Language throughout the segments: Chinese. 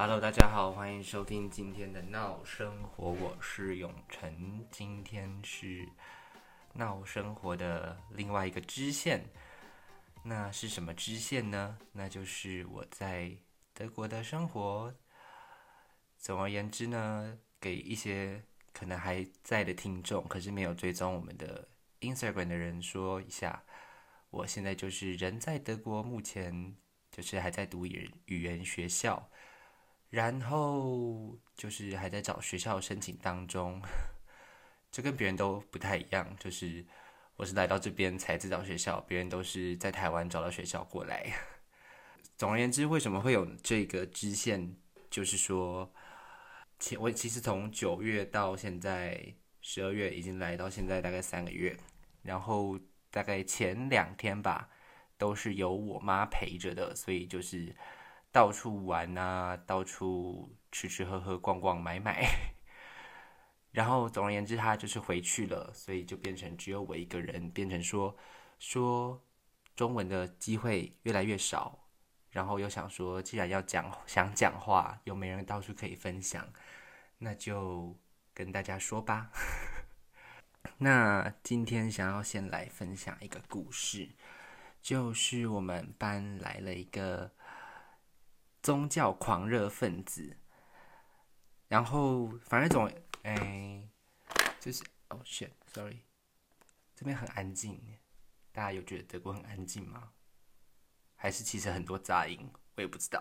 Hello，大家好，欢迎收听今天的闹生活，我是永成。今天是闹生活的另外一个支线，那是什么支线呢？那就是我在德国的生活。总而言之呢，给一些可能还在的听众，可是没有追踪我们的 Instagram 的人说一下，我现在就是人在德国，目前就是还在读语语言学校。然后就是还在找学校申请当中，这跟别人都不太一样。就是我是来到这边才知道学校，别人都是在台湾找到学校过来。总而言之，为什么会有这个支线？就是说，其我其实从九月到现在十二月，已经来到现在大概三个月。然后大概前两天吧，都是由我妈陪着的，所以就是。到处玩啊，到处吃吃喝喝、逛逛买买，然后总而言之，他就是回去了，所以就变成只有我一个人，变成说说中文的机会越来越少。然后又想说，既然要讲想讲话，又没人到处可以分享，那就跟大家说吧。那今天想要先来分享一个故事，就是我们班来了一个。宗教狂热分子，然后反正总哎，就是哦，shit，sorry，这边很安静，大家有觉得德国很安静吗？还是其实很多杂音，我也不知道。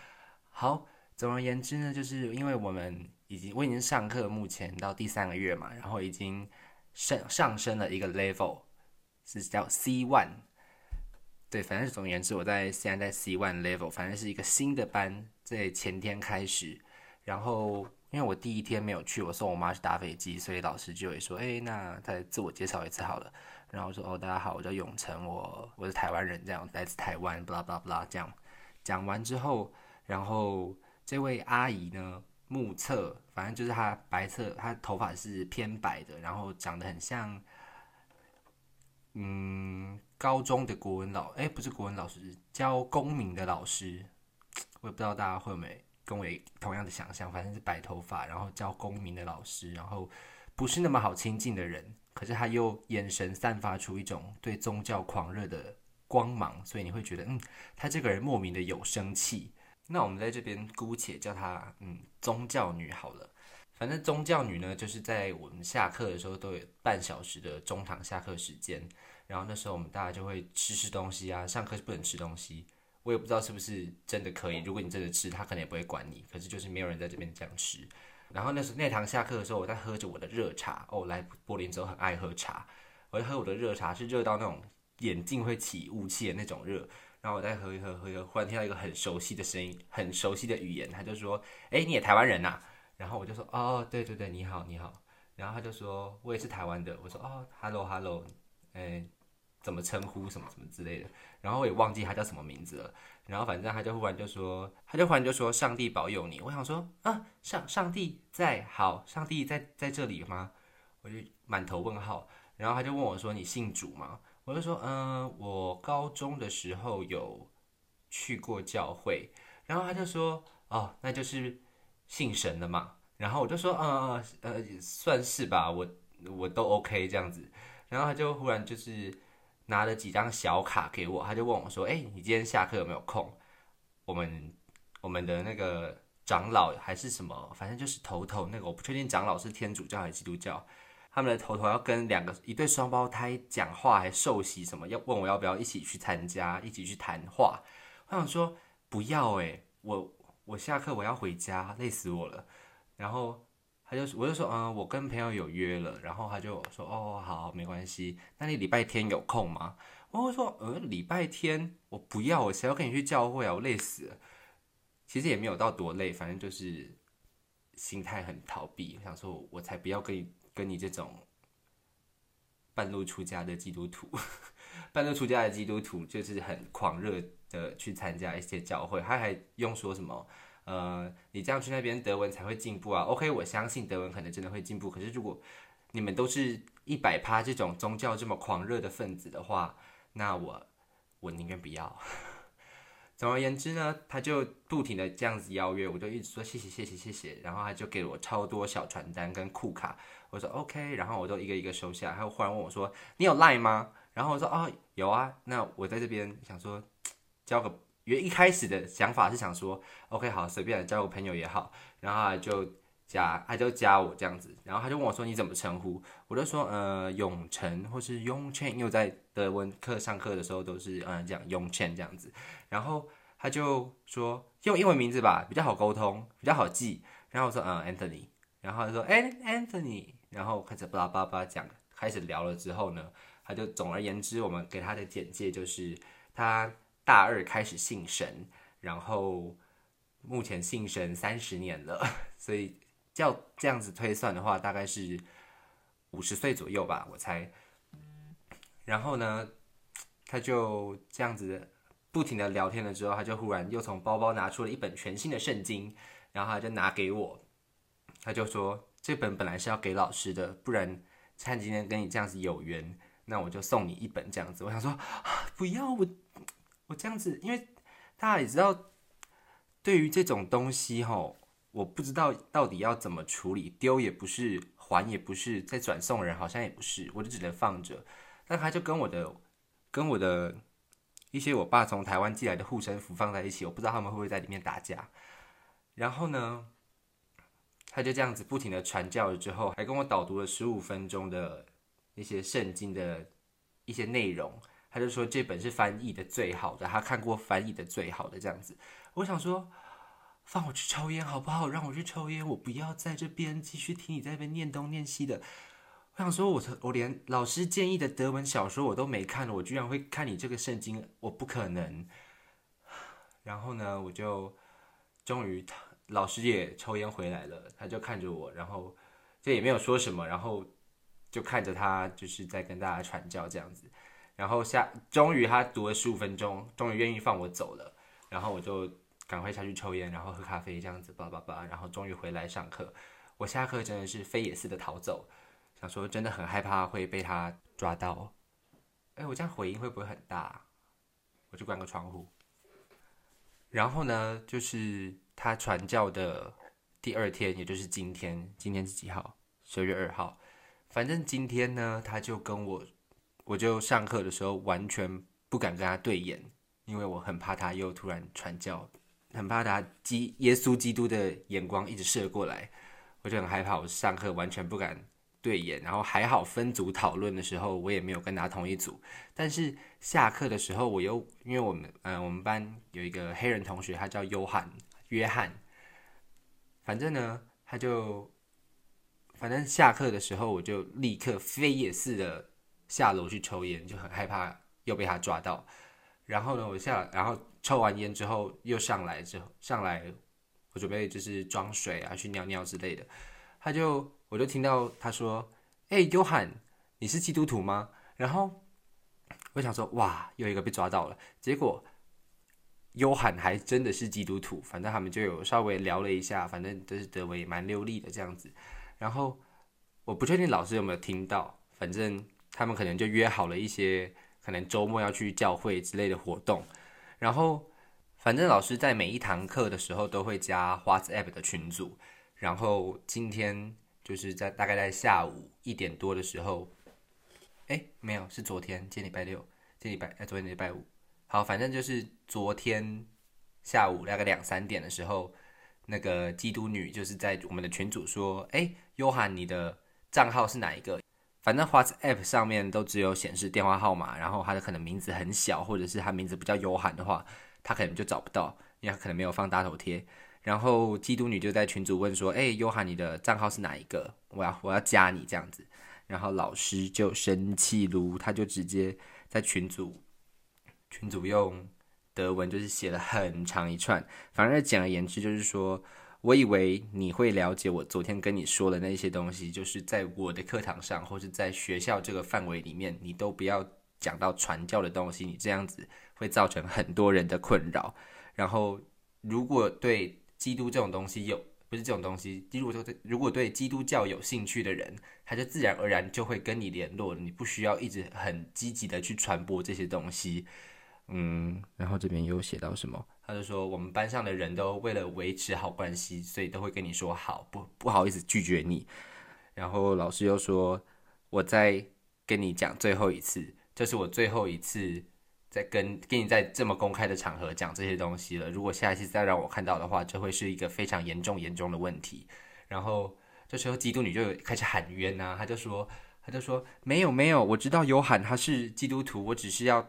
好，总而言之呢，就是因为我们已经我已经上课，目前到第三个月嘛，然后已经上上升了一个 level，是叫 C one。对，反正总而言之，我在现在在 C one level，反正是一个新的班，在前天开始。然后因为我第一天没有去，我送我妈去搭飞机，所以老师就会说：“哎，那再自我介绍一次好了。”然后说：“哦，大家好，我叫永成，我我是台湾人，这样来自台湾，blah blah blah。”这样讲完之后，然后这位阿姨呢，目测反正就是她白色，她头发是偏白的，然后长得很像，嗯。高中的国文老，哎，不是国文老师，教公民的老师，我也不知道大家会没跟我同样的想象，反正是白头发，然后教公民的老师，然后不是那么好亲近的人，可是他又眼神散发出一种对宗教狂热的光芒，所以你会觉得，嗯，他这个人莫名的有生气。那我们在这边姑且叫他，嗯，宗教女好了。反正宗教女呢，就是在我们下课的时候都有半小时的中堂下课时间。然后那时候我们大家就会吃吃东西啊，上课是不能吃东西，我也不知道是不是真的可以。如果你真的吃，他可能也不会管你。可是就是没有人在这边这样吃。然后那时候那堂下课的时候，我在喝着我的热茶。哦，来柏林之后很爱喝茶，我在喝我的热茶，是热到那种眼镜会起雾气的那种热。然后我再喝一喝，喝一喝，忽然听到一个很熟悉的声音，很熟悉的语言，他就说：“哎，你也台湾人呐？”然后我就说：“哦，对对对，你好你好。”然后他就说：“我也是台湾的。”我说：“哦，hello hello，哎。”怎么称呼什么什么之类的，然后我也忘记他叫什么名字了。然后反正他就忽然就说，他就忽然就说：“上帝保佑你。”我想说啊，上上帝在好，上帝在在这里吗？我就满头问号。然后他就问我说：“你信主吗？”我就说：“嗯，我高中的时候有去过教会。”然后他就说：“哦，那就是信神的嘛。”然后我就说：“呃呃，算是吧，我我都 OK 这样子。”然后他就忽然就是。拿了几张小卡给我，他就问我说：“哎，你今天下课有没有空？我们我们的那个长老还是什么，反正就是头头那个，我不确定长老是天主教还是基督教。他们的头头要跟两个一对双胞胎讲话，还受洗什么，要问我要不要一起去参加，一起去谈话。我想说不要哎，我我下课我要回家，累死我了。然后。他就我就说，嗯，我跟朋友有约了，然后他就说，哦，好，没关系。那你礼拜天有空吗？我说，呃，礼拜天我不要，我谁要跟你去教会啊？我累死了。其实也没有到多累，反正就是心态很逃避，想说我才不要跟你跟你这种半路出家的基督徒，半路出家的基督徒就是很狂热的去参加一些教会，他还用说什么？呃，你这样去那边德文才会进步啊。OK，我相信德文可能真的会进步。可是如果你们都是一百趴这种宗教这么狂热的分子的话，那我我宁愿不要。总而言之呢，他就不停的这样子邀约，我就一直说谢谢谢谢谢谢，然后他就给了我超多小传单跟酷卡，我说 OK，然后我都一个一个收下，他又忽然问我说你有 Line 吗？然后我说哦有啊，那我在这边想说交个，因为一开始的想法是想说 OK 好随便交个朋友也好，然后就加他就加我这样子，然后他就问我说你怎么称呼？我就说呃永成或是永倩，因为在德文课上课的时候都是嗯讲永倩这样子。然后他就说用英文名字吧，比较好沟通，比较好记。然后我说嗯，Anthony。然后他说哎，Anthony。然后开始巴拉巴拉讲，开始聊了之后呢，他就总而言之，我们给他的简介就是他大二开始信神，然后目前信神三十年了，所以叫这样子推算的话，大概是五十岁左右吧，我猜。然后呢，他就这样子。不停的聊天了之后，他就忽然又从包包拿出了一本全新的圣经，然后他就拿给我，他就说这本本来是要给老师的，不然趁今天跟你这样子有缘，那我就送你一本这样子。我想说不要我我这样子，因为大家也知道，对于这种东西吼，我不知道到底要怎么处理，丢也不是，还也不是，再转送人好像也不是，我就只能放着。但他就跟我的跟我的。一些我爸从台湾寄来的护身符放在一起，我不知道他们会不会在里面打架。然后呢，他就这样子不停的传教了之后，还跟我导读了十五分钟的一些圣经的一些内容。他就说这本是翻译的最好的，他看过翻译的最好的这样子。我想说，放我去抽烟好不好？让我去抽烟，我不要在这边继续听你在那边念东念西的。我想说，我我连老师建议的德文小说我都没看了，我居然会看你这个圣经，我不可能。然后呢，我就终于，老师也抽烟回来了，他就看着我，然后就也没有说什么，然后就看着他就是在跟大家传教这样子。然后下，终于他读了十五分钟，终于愿意放我走了，然后我就赶快下去抽烟，然后喝咖啡这样子，叭叭叭，然后终于回来上课。我下课真的是飞也似的逃走。想说真的很害怕会被他抓到，哎，我这样回音会不会很大？我去关个窗户。然后呢，就是他传教的第二天，也就是今天，今天是几号？十月二号。反正今天呢，他就跟我，我就上课的时候完全不敢跟他对眼，因为我很怕他又突然传教，很怕他基耶稣基督的眼光一直射过来，我就很害怕，我上课完全不敢。对眼，然后还好分组讨论的时候，我也没有跟他同一组。但是下课的时候，我又因为我们嗯，我们班有一个黑人同学，他叫约翰，约翰。反正呢，他就反正下课的时候，我就立刻飞也似的下楼去抽烟，就很害怕又被他抓到。然后呢，我下然后抽完烟之后又上来之后上来，我准备就是装水啊，去尿尿之类的，他就。我就听到他说：“哎，约翰，你是基督徒吗？”然后我想说：“哇，又一个被抓到了。”结果约翰还真的是基督徒，反正他们就有稍微聊了一下，反正都是德文也蛮流利的这样子。然后我不确定老师有没有听到，反正他们可能就约好了一些可能周末要去教会之类的活动。然后反正老师在每一堂课的时候都会加 WhatsApp 的群组。然后今天。就是在大概在下午一点多的时候，哎，没有，是昨天，今天礼拜六，今天礼拜，哎，昨天礼拜五，好，反正就是昨天下午大概两三点的时候，那个基督女就是在我们的群组说，哎，约翰，你的账号是哪一个？反正 WhatsApp 上面都只有显示电话号码，然后他的可能名字很小，或者是他名字不叫约翰的话，他可能就找不到，因为他可能没有放大头贴。然后基督女就在群组问说：“哎，约翰，你的账号是哪一个？我要我要加你这样子。”然后老师就生气如，他就直接在群组群组用德文就是写了很长一串。反正简而言之就是说，我以为你会了解我昨天跟你说的那些东西，就是在我的课堂上或是在学校这个范围里面，你都不要讲到传教的东西，你这样子会造成很多人的困扰。然后如果对基督这种东西有不是这种东西，基督对如果对基督教有兴趣的人，他就自然而然就会跟你联络，你不需要一直很积极的去传播这些东西。嗯，然后这边又写到什么？他就说我们班上的人都为了维持好关系，所以都会跟你说好，不不好意思拒绝你。然后老师又说，我再跟你讲最后一次，这是我最后一次在跟跟你在这么公开的场合讲这些东西了。如果下一次再让我看到的话，这会是一个非常严重严重的问题。然后这时候基督女就开始喊冤呐，她就说，她就说没有没有，我知道有喊他是基督徒，我只是要。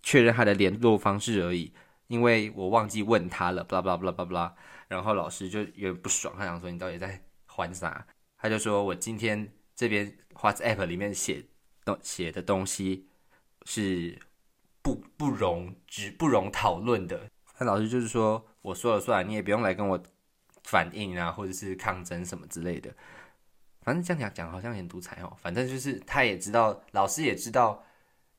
确认他的联络方式而已，因为我忘记问他了，巴拉巴拉巴拉巴拉，然后老师就有点不爽，他想说你到底在还啥？他就说我今天这边 WhatsApp 里面写东写的东西是不不容只不容讨论的。那老师就是说我说了算，你也不用来跟我反应啊，或者是抗争什么之类的。反正这样讲讲好像很独裁哦，反正就是他也知道，老师也知道。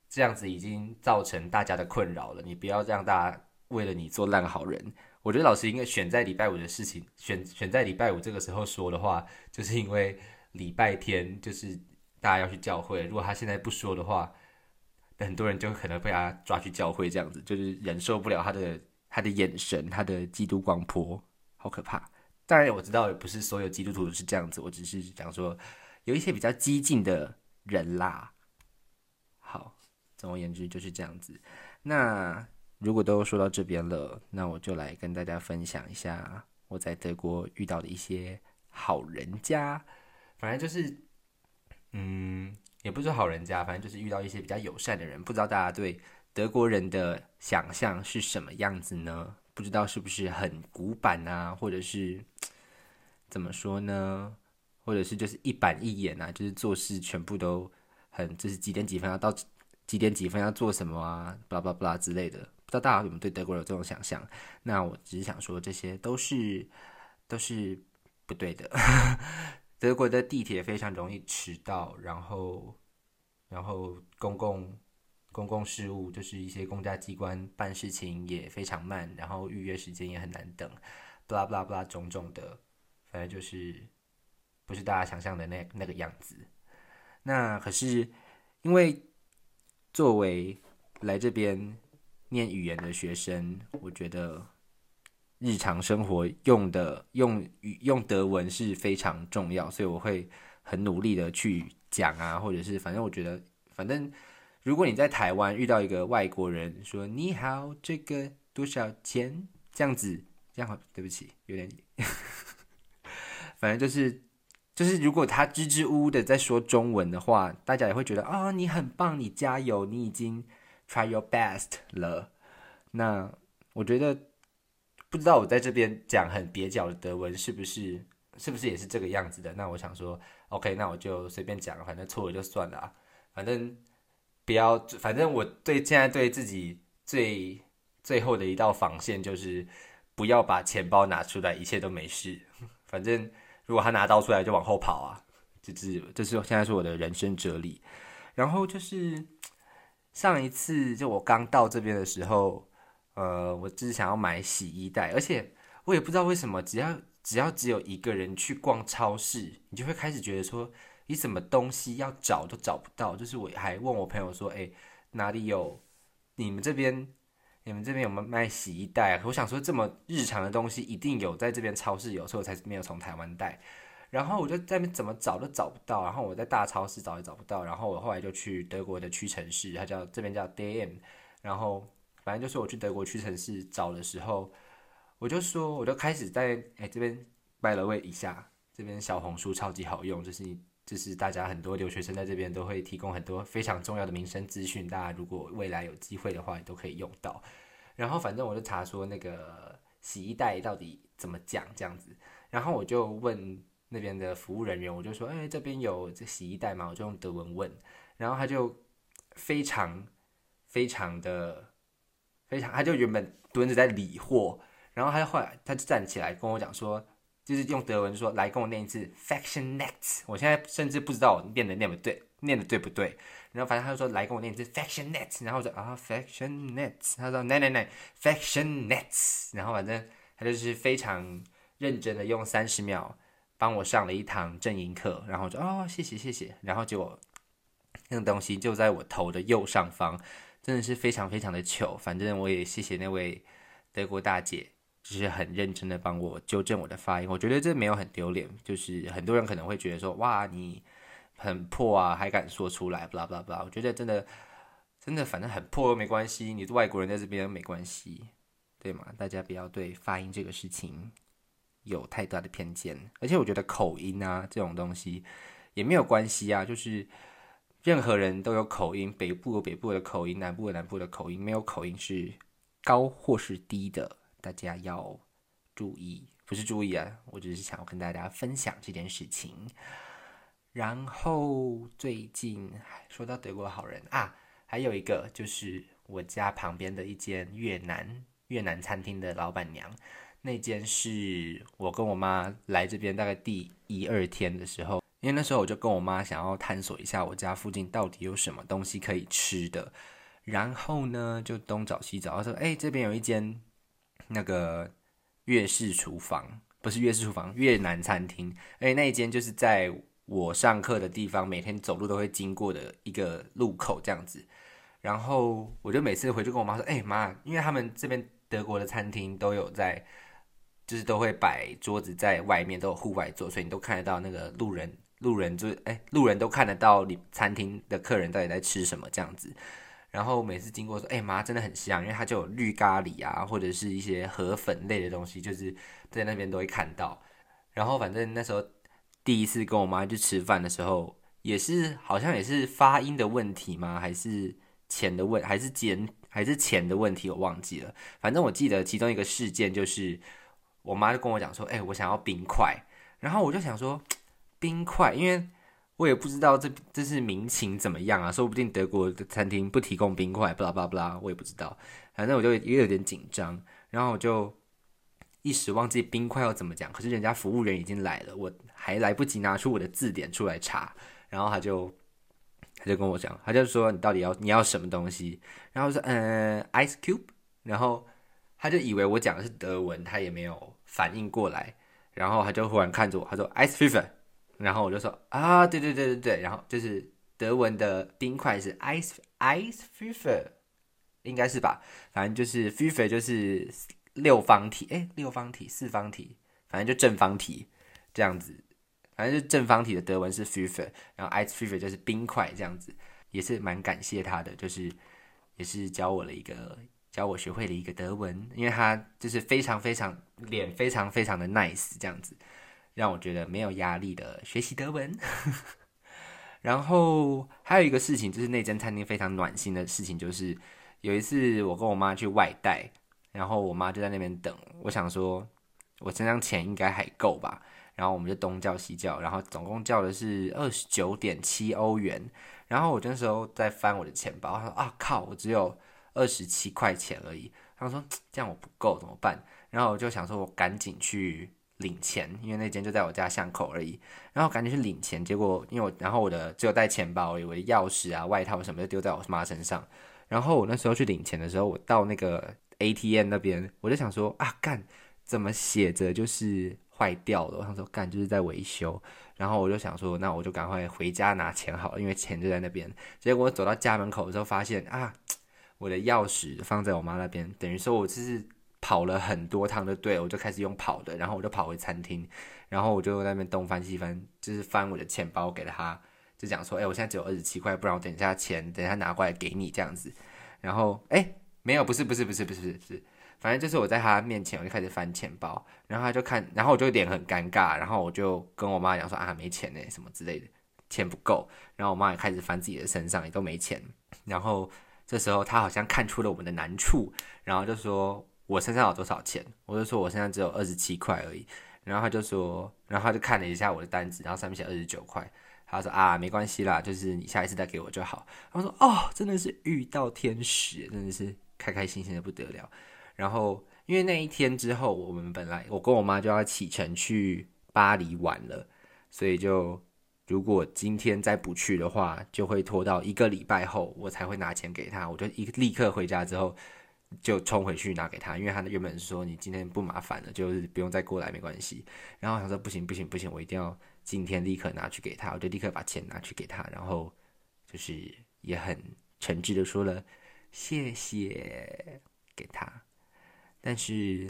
这样子已经造成大家的困扰了，你不要让大家为了你做烂好人。我觉得老师应该选在礼拜五的事情，选选在礼拜五这个时候说的话，就是因为礼拜天就是大家要去教会。如果他现在不说的话，很多人就可能被他抓去教会，这样子就是忍受不了他的他的眼神，他的基督光波，好可怕。当然我知道也不是所有基督徒都是这样子，我只是讲说有一些比较激进的人啦。好。总而言之就是这样子。那如果都说到这边了，那我就来跟大家分享一下我在德国遇到的一些好人家。反正就是，嗯，也不是好人家，反正就是遇到一些比较友善的人。不知道大家对德国人的想象是什么样子呢？不知道是不是很古板啊，或者是怎么说呢？或者是就是一板一眼啊，就是做事全部都很，就是几点几分要到。几点几分要做什么啊？巴拉巴拉之类的，不知道大家有没有对德国有这种想象？那我只是想说，这些都是都是不对的。德国的地铁非常容易迟到，然后然后公共公共事务就是一些公家机关办事情也非常慢，然后预约时间也很难等，巴拉巴拉巴拉种种的，反正就是不是大家想象的那那个样子。那可是因为。作为来这边念语言的学生，我觉得日常生活用的用语用德文是非常重要，所以我会很努力的去讲啊，或者是反正我觉得，反正如果你在台湾遇到一个外国人说你好，这个多少钱？这样子，这样好，对不起，有点，反正就是。就是如果他支支吾吾的在说中文的话，大家也会觉得啊，你很棒，你加油，你已经 try your best 了。那我觉得不知道我在这边讲很蹩脚的德文是不是是不是也是这个样子的？那我想说，OK，那我就随便讲，反正错了就算了啊，反正不要，反正我对现在对自己最最后的一道防线就是不要把钱包拿出来，一切都没事，反正。如果他拿刀出来，就往后跑啊！这是这是现在是我的人生哲理。然后就是上一次，就我刚到这边的时候，呃，我只是想要买洗衣袋，而且我也不知道为什么，只要只要只有一个人去逛超市，你就会开始觉得说，你什么东西要找都找不到。就是我还问我朋友说，哎，哪里有你们这边？你们这边有没有卖洗衣袋？我想说，这么日常的东西一定有，在这边超市有，所以我才没有从台湾带。然后我就在那边怎么找都找不到，然后我在大超市找也找不到，然后我后来就去德国的屈臣氏，它叫这边叫 DM。然后反正就是我去德国屈臣氏找的时候，我就说，我就开始在哎这边拜了位一下，这边小红书超级好用，就是。就是大家很多留学生在这边都会提供很多非常重要的民生资讯，大家如果未来有机会的话，也都可以用到。然后反正我就查说那个洗衣袋到底怎么讲这样子，然后我就问那边的服务人员，我就说：“哎，这边有这洗衣袋吗？”我就用德文问，然后他就非常非常的非常，他就原本蹲着在理货，然后他后来他就站起来跟我讲说。就是用德文说来跟我念一次 faction net，我现在甚至不知道我念的念不对，念的对不对。然后反正他就说来跟我念一次 faction net，然后我说啊 faction net，他说 no no no faction net，然后反正他就是非常认真的用三十秒帮我上了一堂正音课，然后就哦谢谢谢谢，然后结果那个东西就在我头的右上方，真的是非常非常的糗。反正我也谢谢那位德国大姐，就是很认真的帮我纠正我的发音。我觉得这没有很丢脸，就是很多人可能会觉得说，哇，你很破啊，还敢说出来，blah blah blah。我觉得真的真的，反正很破没关系，你外国人在这边没关系，对吗？大家不要对发音这个事情有太大的偏见。而且我觉得口音啊这种东西也没有关系啊，就是。任何人都有口音，北部有北部的口音，南部有南部的口音，没有口音是高或是低的，大家要注意，不是注意啊，我只是想要跟大家分享这件事情。然后最近说到德国好人啊，还有一个就是我家旁边的一间越南越南餐厅的老板娘，那间是我跟我妈来这边大概第一二天的时候。因为那时候我就跟我妈想要探索一下我家附近到底有什么东西可以吃的，然后呢就东找西找，说哎这边有一间那个粤式厨房，不是粤式厨房，越南餐厅，哎那一间就是在我上课的地方，每天走路都会经过的一个路口这样子，然后我就每次回去跟我妈说，哎妈，因为他们这边德国的餐厅都有在，就是都会摆桌子在外面，都有户外座，所以你都看得到那个路人。路人就哎，路人都看得到你餐厅的客人到底在吃什么这样子，然后每次经过说，哎妈，真的很香，因为它就有绿咖喱啊，或者是一些河粉类的东西，就是在那边都会看到。然后反正那时候第一次跟我妈去吃饭的时候，也是好像也是发音的问题吗？还是钱的问，还是钱还是钱的问题？我忘记了。反正我记得其中一个事件就是，我妈就跟我讲说，哎，我想要冰块，然后我就想说。冰块，因为我也不知道这这是民情怎么样啊，说不定德国的餐厅不提供冰块，巴拉巴拉巴拉，我也不知道。反正我就也有点紧张，然后我就一时忘记冰块要怎么讲。可是人家服务员已经来了，我还来不及拿出我的字典出来查，然后他就他就跟我讲，他就说你到底要你要什么东西？然后说嗯，ice cube。然后他就以为我讲的是德文，他也没有反应过来，然后他就忽然看着我，他说 ice fever。然后我就说啊，对对对对对，然后就是德文的冰块是 ice ice f i f e r 应该是吧？反正就是 f i f e r 就是六方体，哎，六方体、四方体，反正就正方体这样子。反正就正方体的德文是 f i f e r 然后 ice f i f e r 就是冰块这样子，也是蛮感谢他的，就是也是教我了一个，教我学会了一个德文，因为他就是非常非常脸非常非常的 nice 这样子。让我觉得没有压力的学习德文，然后还有一个事情，就是那间餐厅非常暖心的事情，就是有一次我跟我妈去外带，然后我妈就在那边等，我想说我身上钱应该还够吧，然后我们就东叫西叫，然后总共叫的是二十九点七欧元，然后我那时候在翻我的钱包，他说啊靠，我只有二十七块钱而已，他说这样我不够怎么办？然后我就想说我赶紧去。领钱，因为那间就在我家巷口而已。然后赶紧去领钱，结果因为我，然后我的只有带钱包，我的钥匙啊、外套什么的丢在我妈身上。然后我那时候去领钱的时候，我到那个 ATM 那边，我就想说啊，干，怎么写着就是坏掉了？我想说干，就是在维修。然后我就想说，那我就赶快回家拿钱好了，因为钱就在那边。结果走到家门口的时候，发现啊，我的钥匙放在我妈那边，等于说我就是。跑了很多趟的队，我就开始用跑的，然后我就跑回餐厅，然后我就在那边东翻西翻，就是翻我的钱包给他，就讲说，哎，我现在只有二十七块，不然我等一下钱等一下拿过来给你这样子。然后，哎，没有，不是，不是，不是，不是，不是，反正就是我在他面前，我就开始翻钱包，然后他就看，然后我就脸很尴尬，然后我就跟我妈讲说，啊，没钱呢，什么之类的，钱不够。然后我妈也开始翻自己的身上，也都没钱。然后这时候他好像看出了我们的难处，然后就说。我身上有多少钱？我就说我身上只有二十七块而已。然后他就说，然后他就看了一下我的单子，然后上面写二十九块。他说啊，没关系啦，就是你下一次再给我就好。他说哦，真的是遇到天使，真的是开开心心的不得了。然后因为那一天之后，我们本来我跟我妈就要启程去巴黎玩了，所以就如果今天再不去的话，就会拖到一个礼拜后我才会拿钱给他。我就一立刻回家之后。就冲回去拿给他，因为他原本说你今天不麻烦了，就是不用再过来没关系。然后他说不行不行不行，我一定要今天立刻拿去给他，我就立刻把钱拿去给他，然后就是也很诚挚的说了谢谢给他。但是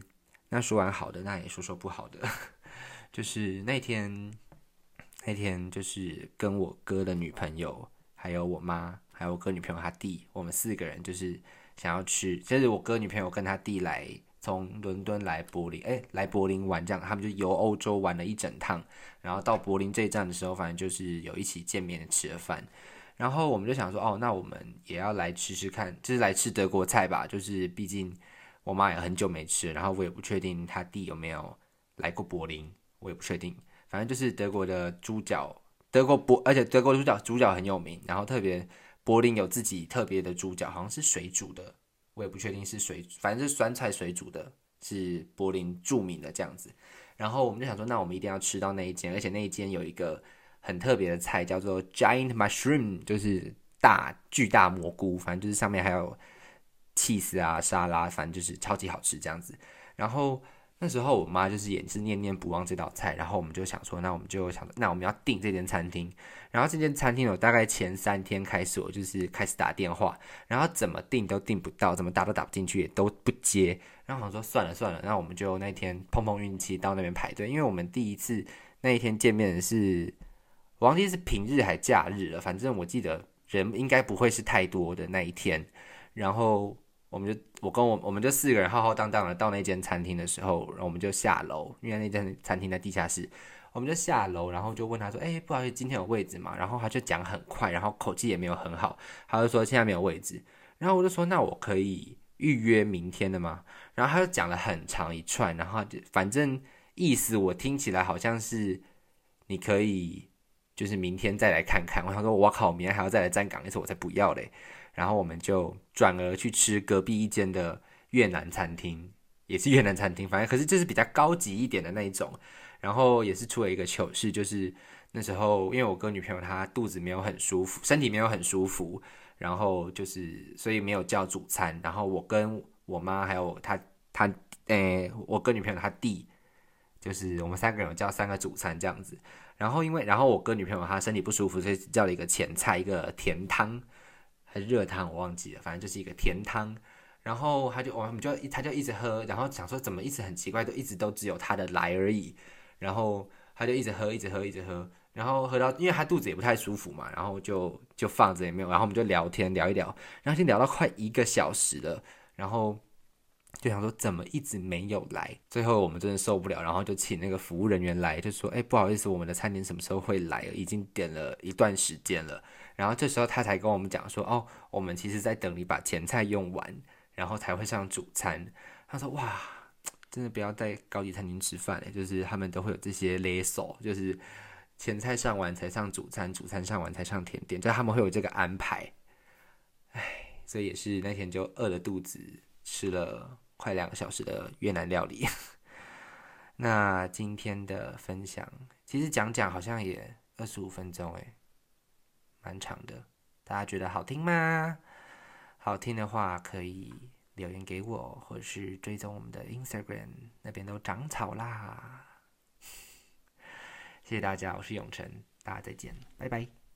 那说完好的，那也说说不好的，就是那天那天就是跟我哥的女朋友，还有我妈，还有我哥女朋友他弟，我们四个人就是想要去，就是我哥女朋友跟他弟来从伦敦来柏林，哎，来柏林玩这样，他们就游欧洲玩了一整趟，然后到柏林这一站的时候，反正就是有一起见面吃了饭。然后我们就想说，哦，那我们也要来吃吃看，就是来吃德国菜吧。就是毕竟我妈也很久没吃，然后我也不确定他弟有没有来过柏林，我也不确定。反正就是德国的猪脚，德国柏，而且德国猪脚猪脚很有名。然后特别柏林有自己特别的猪脚，好像是水煮的，我也不确定是水，反正是酸菜水煮的，是柏林著名的这样子。然后我们就想说，那我们一定要吃到那一间，而且那一间有一个。很特别的菜叫做 Giant Mushroom，就是大巨大蘑菇，反正就是上面还有 cheese 啊沙拉，反正就是超级好吃这样子。然后那时候我妈就是也是念念不忘这道菜，然后我们就想说，那我们就想，那我们要订这间餐厅。然后这间餐厅我大概前三天开始，我就是开始打电话，然后怎么订都订不到，怎么打都打不进去，也都不接。然后我说算了算了，那我们就那天碰碰运气到那边排队，因为我们第一次那一天见面是。忘记是平日还假日了，反正我记得人应该不会是太多的那一天。然后我们就我跟我我们就四个人浩浩荡荡的到那间餐厅的时候，然后我们就下楼，因为那间餐厅在地下室，我们就下楼，然后就问他说：“哎，不好意思，今天有位置吗？”然后他就讲很快，然后口气也没有很好，他就说现在没有位置。然后我就说：“那我可以预约明天的吗？”然后他就讲了很长一串，然后就反正意思我听起来好像是你可以。就是明天再来看看，我想说，我靠，明天还要再来站岗一次，我才不要嘞。然后我们就转而去吃隔壁一间的越南餐厅，也是越南餐厅，反正可是这是比较高级一点的那一种。然后也是出了一个糗事，就是那时候因为我哥女朋友她肚子没有很舒服，身体没有很舒服，然后就是所以没有叫主餐。然后我跟我妈还有他他诶，我哥女朋友他弟，就是我们三个人叫三个主餐这样子。然后因为，然后我哥女朋友她身体不舒服，所以叫了一个前菜，一个甜汤热汤，我忘记了，反正就是一个甜汤。然后他就我们就他就一直喝，然后想说怎么一直很奇怪，都一直都只有他的来而已。然后他就一直喝，一直喝，一直喝，然后喝到因为他肚子也不太舒服嘛，然后就就放着也没有，然后我们就聊天聊一聊，然后就聊到快一个小时了，然后。就想说怎么一直没有来，最后我们真的受不了，然后就请那个服务人员来，就说：“哎，不好意思，我们的餐点什么时候会来？已经点了一段时间了。”然后这时候他才跟我们讲说：“哦，我们其实在等你把前菜用完，然后才会上主餐。”他说：“哇，真的不要在高级餐厅吃饭就是他们都会有这些勒索，就是前菜上完才上主餐，主餐上完才上甜点，就他们会有这个安排。”唉，所以也是那天就饿了肚子，吃了。快两个小时的越南料理，那今天的分享其实讲讲好像也二十五分钟诶，蛮长的。大家觉得好听吗？好听的话可以留言给我，或者是追踪我们的 Instagram，那边都长草啦。谢谢大家，我是永成，大家再见，拜拜。